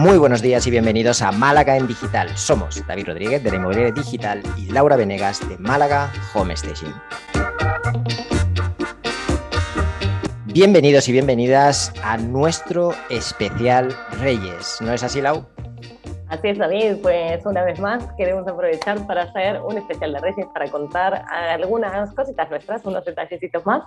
Muy buenos días y bienvenidos a Málaga en Digital. Somos David Rodríguez de la Inmobiliaria Digital y Laura Venegas de Málaga Home Station. Bienvenidos y bienvenidas a nuestro especial Reyes. ¿No es así, Lau? Así es, David. Pues una vez más queremos aprovechar para hacer un especial de Reyes para contar algunas cositas nuestras, unos detallecitos más,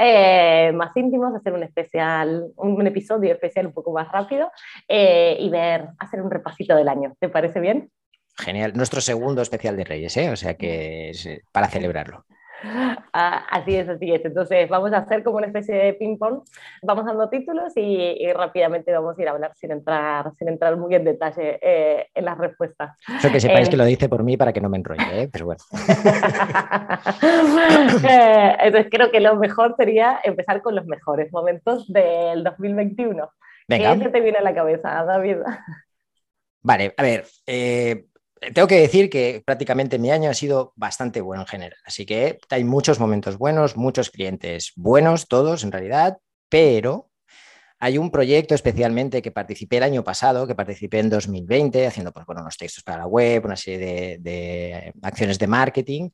eh, más íntimos, hacer un especial, un, episodio especial un poco más rápido eh, y ver, hacer un repasito del año. ¿Te parece bien? Genial. Nuestro segundo especial de Reyes, ¿eh? O sea que es eh, para celebrarlo. Ah, así es, así es. Entonces vamos a hacer como una especie de ping-pong. Vamos dando títulos y, rápidamente vamos a ir a hablar sin entrar, sin entrar muy en detalle eh, en las respuestas. Eso que sepáis que lo dice por mí para que no me enrolle, ¿eh? pero bueno. Eh, entonces creo que lo mejor sería empezar con los mejores momentos del 2021. Venga. ¿Qué te viene a la cabeza, David? Vale, a ver, tengo que decir que prácticamente mi año ha sido bastante bueno en general, así que hay muchos momentos buenos, muchos clientes buenos, todos en realidad, pero hay un proyecto especialmente que participé el año pasado, que participé en 2020, haciendo pues, bueno, unos textos para la web, una serie de, acciones de marketing,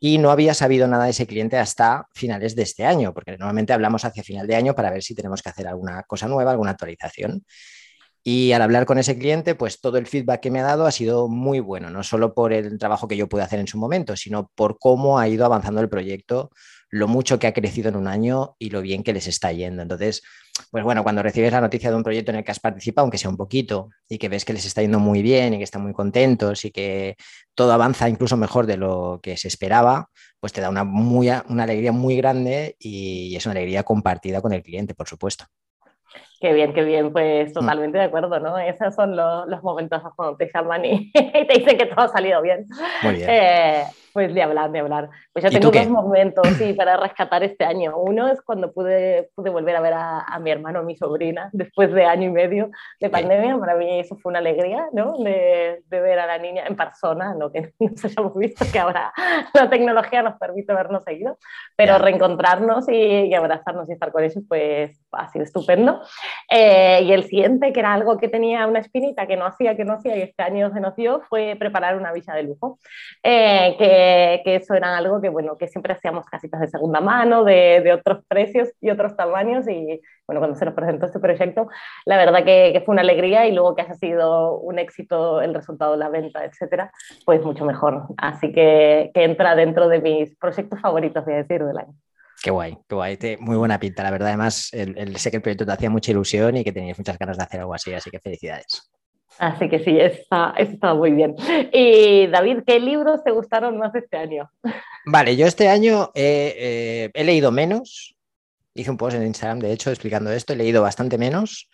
y no había sabido nada de ese cliente hasta finales de este año, porque normalmente hablamos hacia final de año para ver si tenemos que hacer alguna cosa nueva, alguna actualización. Y al hablar con ese cliente, pues todo el feedback que me ha dado ha sido muy bueno, no solo por el trabajo que yo pude hacer en su momento, sino por cómo ha ido avanzando el proyecto, lo mucho que ha crecido en un año y lo bien que les está yendo. Entonces, pues bueno, cuando recibes la noticia de un proyecto en el que has participado, aunque sea un poquito, y que ves que les está yendo muy bien y que están muy contentos y que todo avanza incluso mejor de lo que se esperaba, pues te da una, muy, una alegría muy grande y es una alegría compartida con el cliente, por supuesto. Qué bien, qué bien, pues mm. totalmente de acuerdo, ¿no? Esos son los, los momentos cuando te llaman y, te dicen que todo ha salido bien. Muy bien. Eh, pues de hablar, de hablar. Pues yo tengo dos momentos sí, para rescatar este año. Uno es cuando pude, pude volver a ver a, a, mi hermano, a mi sobrina, después de año y medio de pandemia. Para mí eso fue una alegría, ¿no? De, de, ver a la niña en persona, ¿no? Que nos hayamos visto, que ahora la tecnología nos permite vernos seguido, pero reencontrarnos y, y, abrazarnos y estar con ellos, pues ha sido estupendo. Eh, y el siguiente, que era algo que tenía una espinita que no hacía, que no hacía y este año se nos dio, fue preparar una villa de lujo. Eh, que que, eso era algo que, bueno, que siempre hacíamos casitas de segunda mano, de, de, otros precios y otros tamaños. Y bueno, cuando se nos presentó este proyecto, la verdad que, que, fue una alegría y luego que haya sido un éxito el resultado de la venta, etcétera, pues mucho mejor. Así que, que entra dentro de mis proyectos favoritos, voy a decir, del año. Qué guay, qué guay. muy buena pinta, la verdad. Además, el, el, sé que el proyecto te hacía mucha ilusión y que tenías muchas ganas de hacer algo así, así que felicidades. Así que sí, está, está muy bien. Y David, ¿qué libros te gustaron más este año? Vale, yo este año he, he leído menos. Hice un post en Instagram, de hecho, explicando esto. He leído bastante menos,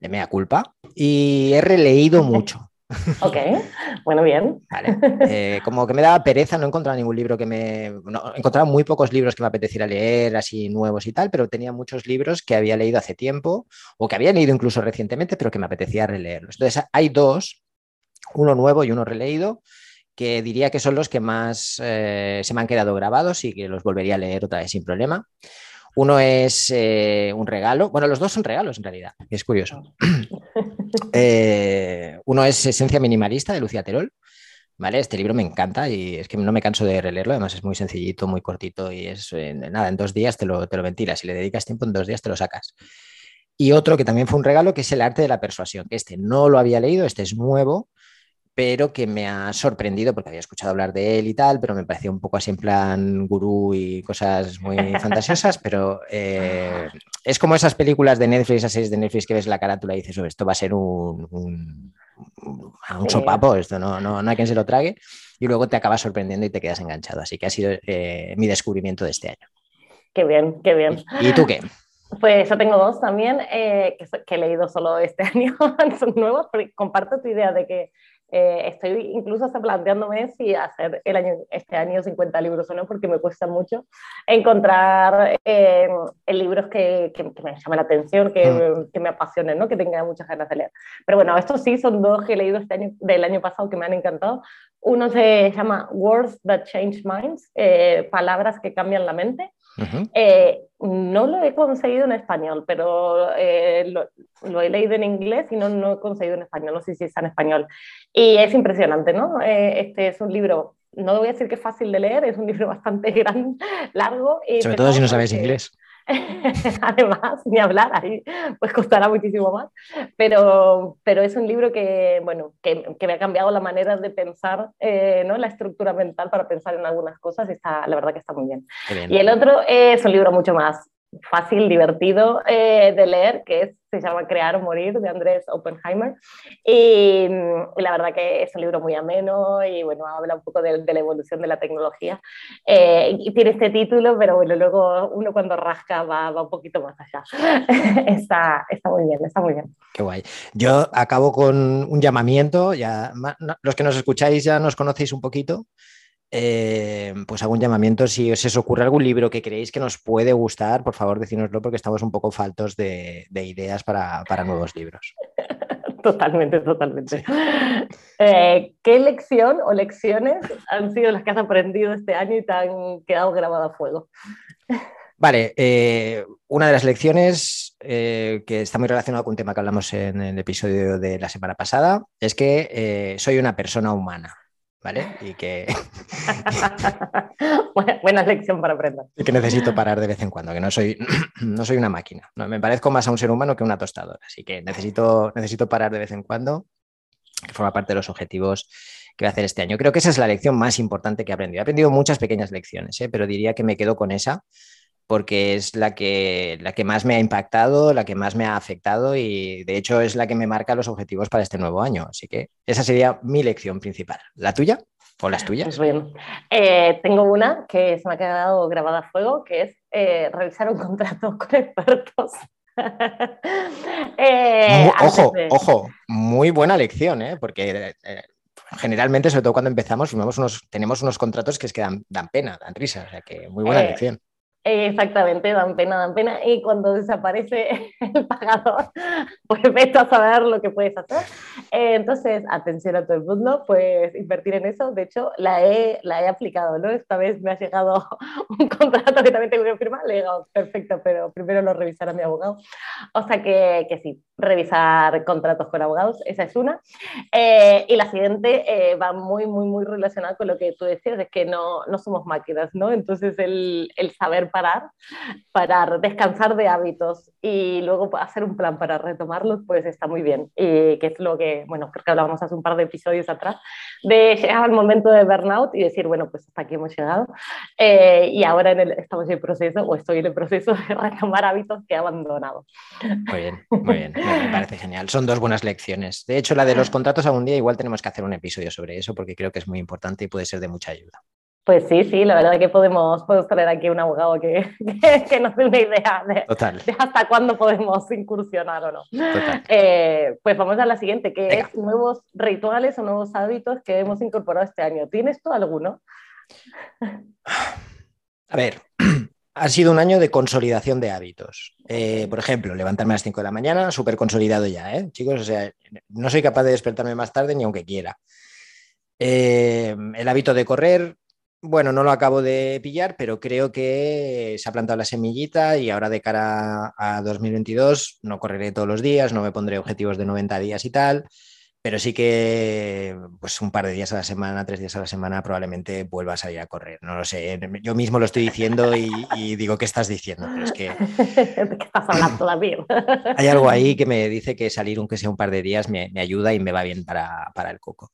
de mea culpa, y he releído mucho. Ok, bueno, bien. Vale. Eh, como que me daba pereza, no he encontrado ningún libro que me... No, he encontrado muy pocos libros que me apeteciera leer, así nuevos y tal, pero tenía muchos libros que había leído hace tiempo o que había leído incluso recientemente, pero que me apetecía releerlos. Entonces, hay dos, uno nuevo y uno releído, que diría que son los que más eh, se me han quedado grabados y que los volvería a leer otra vez sin problema. Uno es eh, un regalo, bueno, los dos son regalos en realidad, es curioso. Eh, uno es Esencia Minimalista de Lucía Terol. ¿Vale? Este libro me encanta y es que no me canso de releerlo, además es muy sencillito, muy cortito y es nada, en dos días te lo, te lo ventilas, si le dedicas tiempo en dos días te lo sacas. Y otro que también fue un regalo, que es El arte de la persuasión, que este no lo había leído, este es nuevo, pero que me ha sorprendido porque había escuchado hablar de él y tal, pero me parecía un poco así en plan gurú y cosas muy fantasiosas, pero eh, es como esas películas de Netflix, esas series de Netflix que ves la carátula y dices, oh, esto va a ser un, un, un sopapo, esto no, no, no, hay quien se lo trague, y luego te acaba sorprendiendo y te quedas enganchado. Así que ha sido eh, mi descubrimiento de este año. Qué bien, qué bien. ¿Y tú qué? Pues yo tengo dos también eh, que, que, he leído solo este año, son nuevos, pero comparto tu idea de que eh, estoy incluso hasta planteándome si hacer el año, este año 50 libros o no, porque me cuesta mucho encontrar eh, libros que, que, me llamen la atención, que, mm. que, me apasionen, ¿no? que tenga muchas ganas de leer. Pero bueno, estos sí son dos que he leído este año, del año pasado que me han encantado. Uno se llama Words That Change Minds, eh, Palabras que cambian la mente. No lo he conseguido en español, pero eh, lo, he leído en inglés y no, no he conseguido en español, no sé si está en español. Y es impresionante, ¿no? Eh, este es un libro, no voy a decir que es fácil de leer, es un libro bastante gran, largo. Y Sobre todo si no sabes inglés. Además, ni hablar, ahí pues costará muchísimo más. Pero, pero es un libro que, bueno, que, que me ha cambiado la manera de pensar, eh, ¿no? la estructura mental para pensar en algunas cosas y está, la verdad que está muy bien. bien. Y el otro es un libro mucho más fácil, divertido eh, de leer, que es, se llama Crear o Morir, de Andrés Oppenheimer. Y, la verdad que es un libro muy ameno y bueno, habla un poco de, la evolución de la tecnología. Eh, y tiene este título, pero bueno, luego uno cuando rasca va, va un poquito más allá. está, está muy bien, está muy bien. Qué guay. Yo acabo con un llamamiento, ya los que nos escucháis ya nos conocéis un poquito. Eh, pues hago un llamamiento. Si os ocurre algún libro que creéis que nos puede gustar, por favor, decínoslo porque estamos un poco faltos de, ideas para, nuevos libros. Totalmente, totalmente. Eh, ¿Qué lección o lecciones han sido las que has aprendido este año y te han quedado grabadas a fuego? Vale, eh, una de las lecciones que está muy relacionada con un tema que hablamos en el episodio de la semana pasada es que soy una persona humana. ¿Vale? Y que... buena, lección para aprender. Y que necesito parar de vez en cuando, que no soy, no soy una máquina. No, me parezco más a un ser humano que una tostadora. Así que necesito, necesito parar de vez en cuando, que forma parte de los objetivos que voy a hacer este año. Creo que esa es la lección más importante que he aprendido. He aprendido muchas pequeñas lecciones, ¿eh? pero diría que me quedo con esa porque es la que, la que más me ha impactado, la que más me ha afectado y de hecho es la que me marca los objetivos para este nuevo año. Así que esa sería mi lección principal. ¿La tuya? ¿O las tuyas? Pues bien, eh, tengo una que se me ha quedado grabada a fuego, que es eh, revisar un contrato con expertos. Eh, ojo, ojo, muy buena lección, porque generalmente, sobre todo cuando empezamos, unos, tenemos unos contratos que es que dan, dan pena, dan risa, o sea que muy buena lección. Exactamente, dan pena, dan pena. Y cuando desaparece el pagador, pues vete a saber lo que puedes hacer. Entonces, atención a todo el mundo, pues invertir en eso. De hecho, la he, la he aplicado, ¿no? Esta vez me ha llegado un contrato que también tengo que firmar. Le dicho, perfecto, pero primero lo revisará mi abogado. O sea que, que sí, revisar contratos con abogados, esa es una. Eh, y la siguiente eh, va muy, muy, muy relacionada con lo que tú decías, es que no, no somos máquinas, ¿no? Entonces, el, el saber parar, parar, descansar de hábitos y luego hacer un plan para retomarlos, pues está muy bien. Y que es lo que, bueno, creo que hablábamos hace un par de episodios atrás, de llegar al momento de burnout y decir, bueno, pues hasta aquí hemos llegado. Eh, y ahora estamos en el proceso, o estoy en el proceso de retomar hábitos que he abandonado. Muy bien, muy bien, me parece genial. Son dos buenas lecciones. De hecho, la de los contratos algún día igual tenemos que hacer un episodio sobre eso porque creo que es muy importante y puede ser de mucha ayuda. Pues sí, sí, la verdad es que podemos, podemos traer aquí un abogado que, que, nos dé una idea de, hasta cuándo podemos incursionar o no. Eh, pues vamos a la siguiente, que es nuevos rituales o nuevos hábitos que hemos incorporado este año. ¿Tienes tú alguno? A ver, ha sido un año de consolidación de hábitos. Eh, por ejemplo, levantarme a las 5 de la mañana, súper consolidado ya, ¿eh? chicos, o sea, no soy capaz de despertarme más tarde ni aunque quiera. Eh, el hábito de correr, bueno, no lo acabo de pillar, pero creo que se ha plantado la semillita y ahora de cara a 2022 no correré todos los días, no me pondré objetivos de 90 días y tal, pero sí que pues un par de días a la semana, tres días a la semana probablemente vuelva a salir a correr. No lo sé, yo mismo lo estoy diciendo y, digo, ¿qué estás diciendo? Pero es que... Hay algo ahí que me dice que salir aunque sea un par de días me, ayuda y me va bien para, para el coco.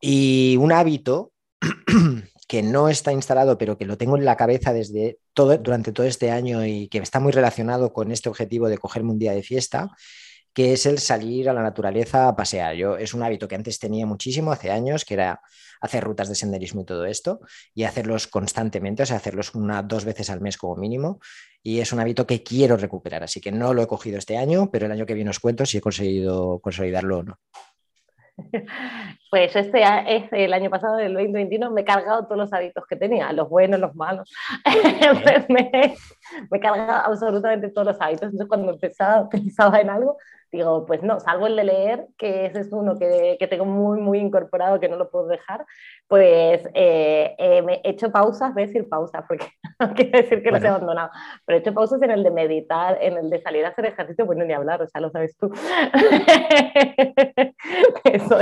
Y un hábito que no está instalado, pero que lo tengo en la cabeza desde todo, durante todo este año y que está muy relacionado con este objetivo de cogerme un día de fiesta, que es el salir a la naturaleza a pasear. Yo, es un hábito que antes tenía muchísimo, hace años, que era hacer rutas de senderismo y todo esto, y hacerlos constantemente, o sea, hacerlos una, dos veces al mes como mínimo, y es un hábito que quiero recuperar, así que no lo he cogido este año, pero el año que viene os cuento si he conseguido consolidarlo o no. Pues este, este, el año pasado, el 2021, me he cargado todos los hábitos que tenía, los buenos, los malos. me, he cargado absolutamente todos los hábitos. Entonces, cuando empezaba, pensaba en algo, digo, pues no, salvo el de leer, que ese es uno que, que tengo muy, muy incorporado, que no lo puedo dejar, pues eh, eh, me he hecho pausas, voy a decir pausas, porque no quiero decir que los he abandonado, pero he hecho pausas en el de meditar, en el de salir a hacer ejercicio, bueno, ni hablar, o sea, lo sabes tú.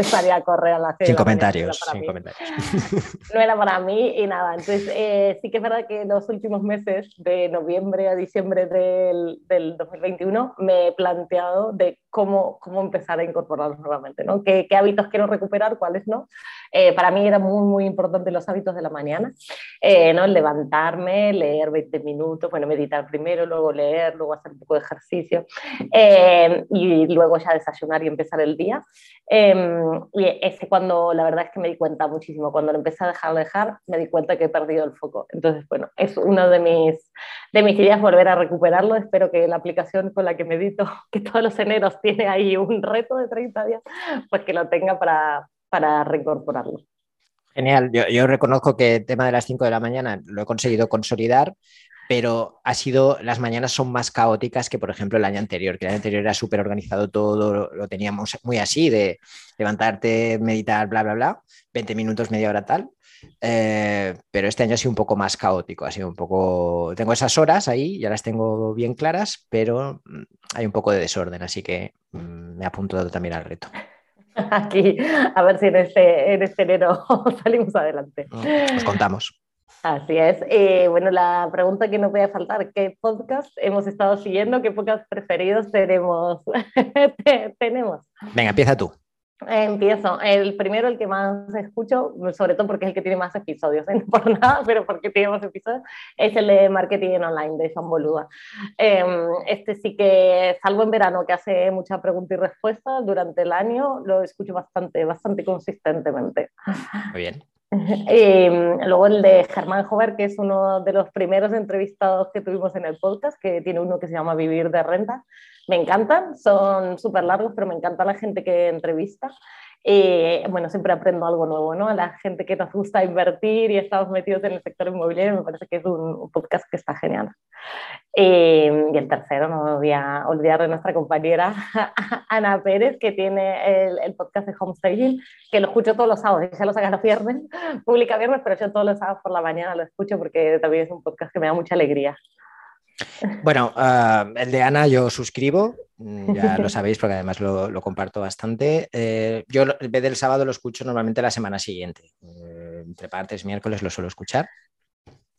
Salir a correr a la Sin comentarios, sin comentarios. No era para mí y nada, entonces eh, sí que es verdad que los últimos meses, de noviembre a diciembre del, del 2021, me he planteado de cómo, cómo empezar a incorporarlos nuevamente, ¿no? ¿Qué, qué hábitos quiero recuperar, cuáles no? Eh, para mí era muy, muy importante los hábitos de la mañana, eh, ¿no? levantarme, leer 20 minutos, bueno, meditar primero, luego leer, luego hacer un poco de ejercicio eh, y luego ya desayunar y empezar el día. Em, y ese cuando la verdad es que me di cuenta muchísimo, cuando lo empecé a dejar de dejar, me di cuenta que he perdido el foco. Entonces, bueno, es una de mis, de mis ideas volver a recuperarlo. Espero que la aplicación con la que medito, que todos los eneros tiene ahí un reto de 30 días, pues que lo tenga para, para reincorporarlo. Genial, yo, yo, reconozco que el tema de las 5 de la mañana lo he conseguido consolidar, pero ha sido, las mañanas son más caóticas que, por ejemplo, el año anterior, que el año anterior era súper organizado todo, lo, teníamos muy así, de levantarte, meditar, bla, bla, bla, 20 minutos, media hora tal. Eh, pero este año ha sido un poco más caótico, ha sido un poco... Tengo esas horas ahí, ya las tengo bien claras, pero mm, hay un poco de desorden, así que mm, me he apuntado también al reto. Aquí, a ver si en este, en este enero salimos adelante. Os contamos. Así es. Eh, bueno, la pregunta que no puede faltar, ¿qué podcast hemos estado siguiendo? ¿Qué podcast preferidos tenemos? tenemos? Venga, empieza tú. Empiezo. El primero, el que más escucho, sobre todo porque es el que tiene más episodios, no por nada, pero porque tiene más episodios, es el de Marketing Online de Sean Boluda. Em, este sí que, salvo en verano, que hace mucha pregunta y respuesta, durante el año lo escucho bastante, bastante consistentemente. Muy bien. Y luego el de Germán Jover, que es uno de los primeros entrevistados que tuvimos en el podcast, que tiene uno que se llama Vivir de Renta. Me encantan, son súper largos, pero me encanta la gente que entrevista. Y bueno, siempre aprendo algo nuevo, ¿no? A la gente que nos gusta invertir y estamos metidos en el sector inmobiliario, me parece que es un, podcast que está genial. Y, el tercero, no me voy a olvidar de nuestra compañera Ana Pérez, que tiene el, el podcast de Homestaging, que lo escucho todos los sábados, ya lo saca los viernes, publica viernes, pero yo todos los sábados por la mañana lo escucho porque también es un podcast que me da mucha alegría. Bueno, uh, el de Ana yo suscribo, mm, ya lo sabéis porque además lo, lo comparto bastante. Eh, yo en vez del sábado lo escucho normalmente la semana siguiente. Eh, entre partes, miércoles lo suelo escuchar.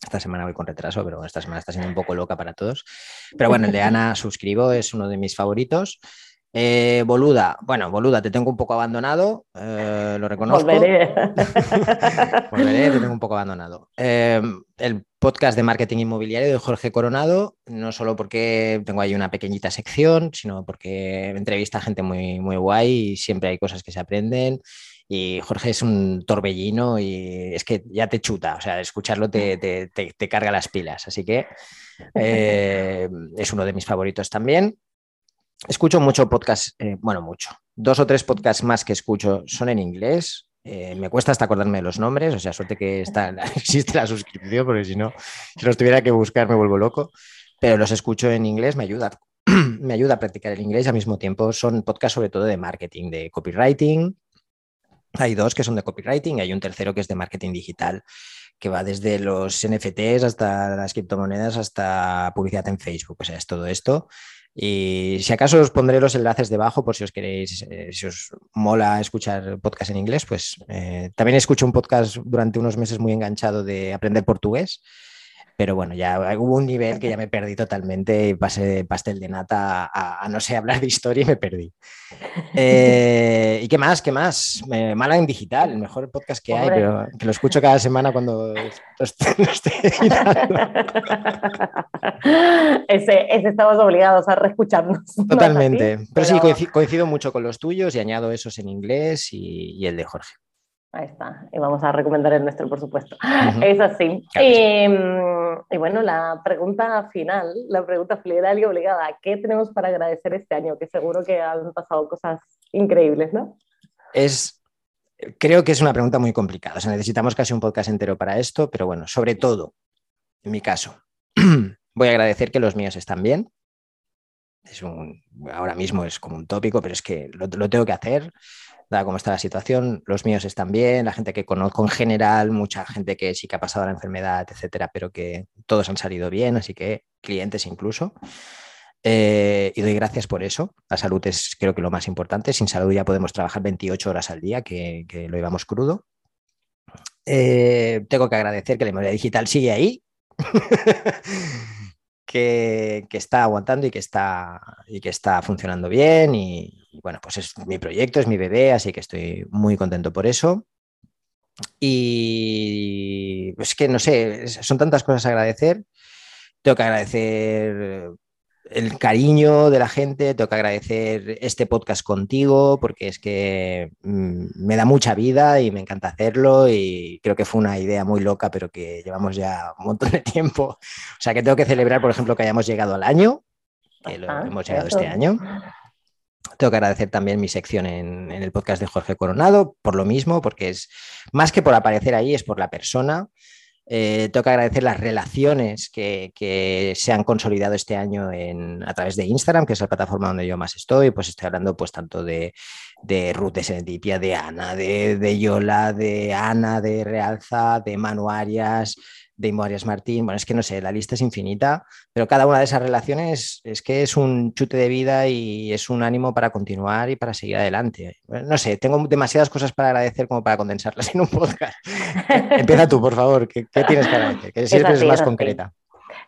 Esta semana voy con retraso, pero esta semana está siendo un poco loca para todos. Pero bueno, el de Ana suscribo, es uno de mis favoritos. Eh, boluda, bueno, Boluda, te tengo un poco abandonado, eh, lo reconozco. Volveré. Volveré, te tengo un poco abandonado. Eh, el podcast de marketing inmobiliario de Jorge Coronado, no solo porque tengo ahí una pequeñita sección, sino porque entrevista a gente muy, muy guay y siempre hay cosas que se aprenden. Y Jorge es un torbellino y es que ya te chuta, o sea, escucharlo te, te, te, carga las pilas. Así que eh, es uno de mis favoritos también. Escucho mucho podcast, eh, bueno, mucho. Dos o tres podcasts más que escucho son en inglés. Eh, me cuesta hasta acordarme de los nombres, o sea, suerte que está, existe la suscripción, porque si no, si los tuviera que buscar me vuelvo loco. Pero los escucho en inglés, me ayuda, me ayuda a practicar el inglés. Al mismo tiempo son podcasts sobre todo de marketing, de copywriting. Hay dos que son de copywriting y hay un tercero que es de marketing digital que va desde los NFTs hasta las criptomonedas hasta publicidad en Facebook. O sea, es todo esto. Y si acaso os pondré los enlaces debajo por si os queréis, eh, si os mola escuchar podcast en inglés, pues eh, también escucho un podcast durante unos meses muy enganchado de aprender portugués pero bueno, ya hubo un nivel que ya me perdí totalmente y pasé de pastel de nata a, no sé hablar de historia y me perdí. Eh, ¿Y qué más? ¿Qué más? Mala en digital, el mejor podcast que hay, pero que lo escucho cada semana cuando estoy, ese, ese, estamos obligados a reescucharnos. Totalmente. Pero, sí, coincido, mucho con los tuyos y añado esos en inglés y el de Jorge. Ahí está, y vamos a recomendar el nuestro, por supuesto. Es así. Em, y, bueno, la pregunta final, la pregunta final y obligada, ¿qué tenemos para agradecer este año? Que seguro que han pasado cosas increíbles, ¿no? Es, creo que es una pregunta muy complicada, o sea, necesitamos casi un podcast entero para esto, pero bueno, sobre todo, en mi caso, voy a agradecer que los míos están bien, es un, ahora mismo es como un tópico, pero es que lo, tengo que hacer, dada cómo está la situación. Los míos están bien, la gente que conozco en general, mucha gente que sí que ha pasado la enfermedad, etcétera, pero que todos han salido bien, así que clientes incluso. Eh, y doy gracias por eso. La salud es creo que lo más importante. Sin salud ya podemos trabajar 28 horas al día, que, lo llevamos crudo. Eh, tengo que agradecer que la memoria digital sigue ahí. que, está aguantando y que está, y que está funcionando bien. Y, bueno, pues es mi proyecto, es mi bebé, así que estoy muy contento por eso. Y es pues que no sé, son tantas cosas a agradecer. Tengo que agradecer el cariño de la gente, tengo que agradecer este podcast contigo porque es que mm, me da mucha vida y me encanta hacerlo y creo que fue una idea muy loca, pero que llevamos ya un montón de tiempo. O sea que tengo que celebrar, por ejemplo, que hayamos llegado al año, que lo, hemos llegado este año. Tengo que agradecer también mi sección en, el podcast de Jorge Coronado, por lo mismo, porque es más que por aparecer ahí, es por la persona. Eh, tengo que agradecer las relaciones que, se han consolidado este año a través de Instagram, que es la plataforma donde yo más estoy. Pues estoy hablando pues tanto de, de Ruth de Senetipia, de Ana, de, de, Yola, de Ana, de Realza, de Manu Arias, de Arias Martín. Bueno, es que no sé, la lista es infinita, pero cada una de esas relaciones es que es un chute de vida y es un ánimo para continuar y para seguir adelante. no sé, tengo demasiadas cosas para agradecer como para condensarlas en un podcast. Empieza tú, por favor, ¿qué, tienes que agradecer? Que siempre es, más concreta.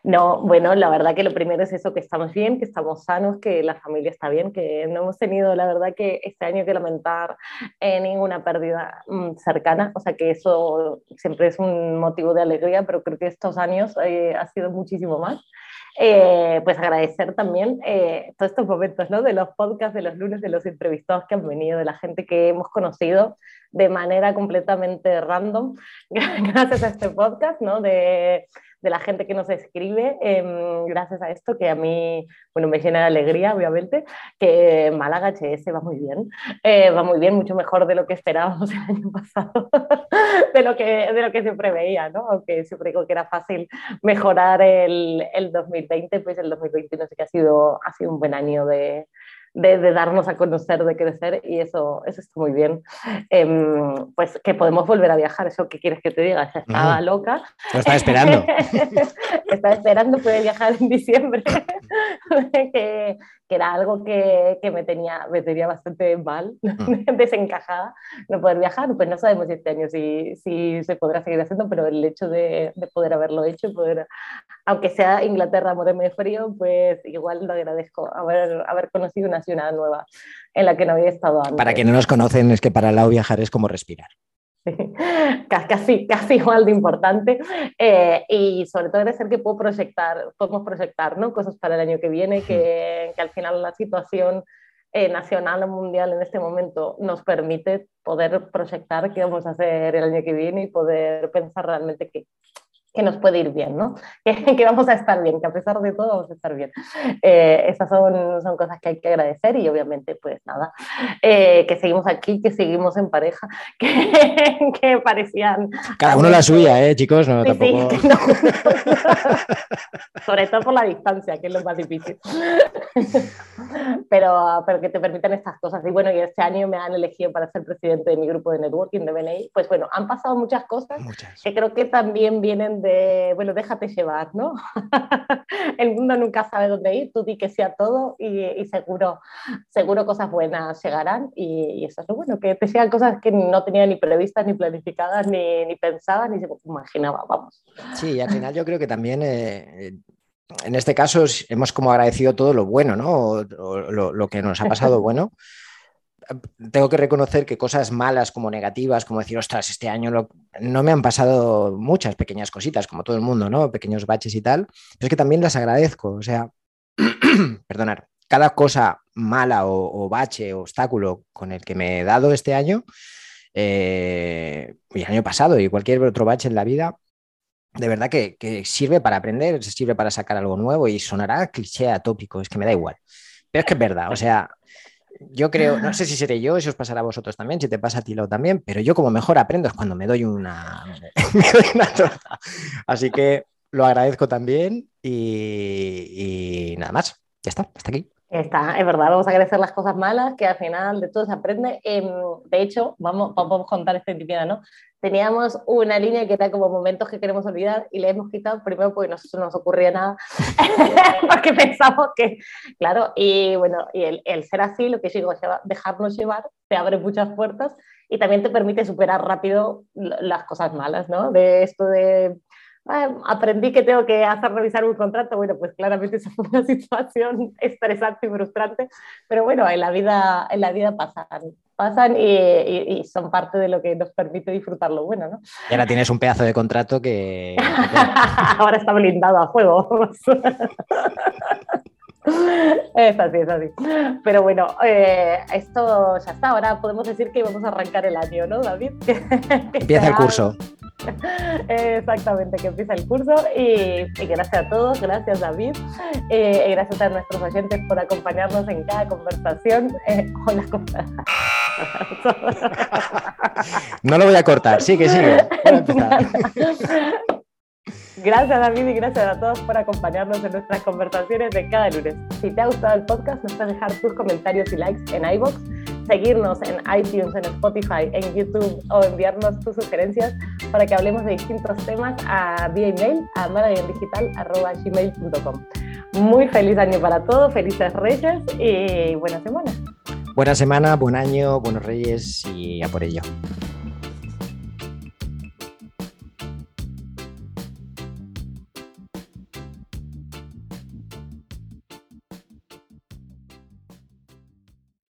No, bueno, la verdad que lo primero es eso, que estamos bien, que estamos sanos, que la familia está bien, que no hemos tenido, la verdad que este año que lamentar eh, ninguna pérdida mm, cercana, o sea que eso siempre es un motivo de alegría, pero creo que estos años eh, ha sido muchísimo más. Eh, pues agradecer también todos estos momentos, ¿no? De los podcasts, de los lunes, de los entrevistados que han venido, de la gente que hemos conocido de manera completamente random, gracias a este podcast, ¿no? De de la gente que nos escribe em, gracias a esto, que a mí, bueno, me llena de alegría, obviamente, que Málaga HS va muy bien, eh, va muy bien, mucho mejor de lo que esperábamos el año pasado, de, lo que, de lo que se preveía, ¿no? Aunque siempre digo que era fácil mejorar el, el 2020, pues el 2021 sí que ha sido, ha sido un buen año de, de, darnos a conocer, de crecer, y eso, eso está muy bien. Em, pues que podemos volver a viajar, eso que quieres que te diga, estaba loca. Lo estaba esperando. estaba esperando, puede viajar en diciembre, que, que, era algo que, que, me, tenía, me tenía bastante mal, mm. desencajada, no poder viajar, pues no sabemos este año si, si se podrá seguir haciendo, pero el hecho de, de poder haberlo hecho, poder, aunque sea Inglaterra, morirme de frío, pues igual lo agradezco, haber, haber conocido una ciudad nueva en la que no había estado antes. Para que no nos conocen, es que para Lau viajar es como respirar. casi, casi igual de importante eh, y sobre todo debe ser que puedo proyectar, podemos proyectar ¿no? cosas para el año que viene, que, que al final la situación eh, nacional o mundial en este momento nos permite poder proyectar qué vamos a hacer el año que viene y poder pensar realmente qué, que nos puede ir bien, ¿no? Que, vamos a estar bien, que a pesar de todo vamos a estar bien. Eh, esas son, son cosas que hay que agradecer y obviamente, pues nada, eh, que seguimos aquí, que seguimos en pareja, que, que parecían... Cada uno la suya, ¿eh, chicos? No, tampoco... Sobre todo por la distancia, que es lo más difícil. pero, pero que te permitan estas cosas. Y bueno, y este año me han elegido para ser presidente de mi grupo de networking de BNI. Pues bueno, han pasado muchas cosas que creo que también vienen de, bueno, déjate llevar, ¿no? el mundo nunca sabe dónde ir, tú di que sea todo y, seguro, seguro cosas buenas llegarán y, eso es lo bueno, que te sean cosas que no tenía ni previstas, ni planificadas, ni, ni pensadas, ni se imaginaba, vamos. Sí, y al final yo creo que también... Eh, en este caso hemos como agradecido todo lo bueno, ¿no? lo, lo, que nos ha pasado bueno, tengo que reconocer que cosas malas como negativas, como decir, ostras, este año no me han pasado muchas pequeñas cositas, como todo el mundo, ¿no? Pequeños baches y tal, pero es que también las agradezco. O sea, perdonar, cada cosa mala o, bache o obstáculo con el que me he dado este año, eh, y el año pasado y cualquier otro bache en la vida, de verdad que, que, sirve para aprender, sirve para sacar algo nuevo y sonará cliché atópico, es que me da igual. Pero es que es verdad, o sea, yo creo, no sé si seré yo, si os pasará a vosotros también, si te pasa a ti lo también, pero yo como mejor aprendo es cuando me doy una, me torta. Así que lo agradezco también y, y nada más. Ya está, hasta aquí. Está, es verdad, vamos a agradecer las cosas malas, que al final de todo se aprende. Em, de hecho, vamos, vamos a contar esta intimidad, ¿no? Teníamos una línea que era como momentos que queremos olvidar y le hemos quitado primero porque no nos ocurría nada, porque pensamos que, claro, y bueno, y el, el ser así, lo que digo, dejarnos llevar, te abre muchas puertas y también te permite superar rápido las cosas malas, ¿no? De esto de Ah, aprendí que tengo que hacer revisar un contrato, bueno, pues claramente esa fue una situación estresante y frustrante, pero bueno, en la vida, en la vida pasan, pasan y, y, son parte de lo que nos permite disfrutar lo bueno, ¿no? Y ahora tienes un pedazo de contrato que... ahora está blindado a juego. Es así, es así. Pero bueno, eh, esto ya está. Ahora podemos decir que vamos a arrancar el año, ¿no, David? Empieza el curso. Exactamente, que empieza el curso y, gracias a todos, gracias David, eh, y gracias a nuestros oyentes por acompañarnos en cada conversación eh, con las No lo voy a cortar, sigue, sigue. Gracias David y gracias a todos por acompañarnos en nuestras conversaciones de cada lunes. Si te ha gustado el podcast, nos puedes dejar tus comentarios y likes en iBox seguirnos en iTunes, en Spotify, en YouTube o enviarnos tus sugerencias para que hablemos de distintos temas a vía email a gmail.com. Muy feliz año para todos, felices reyes y buena semana. Buena semana, buen año, buenos reyes y a por ello.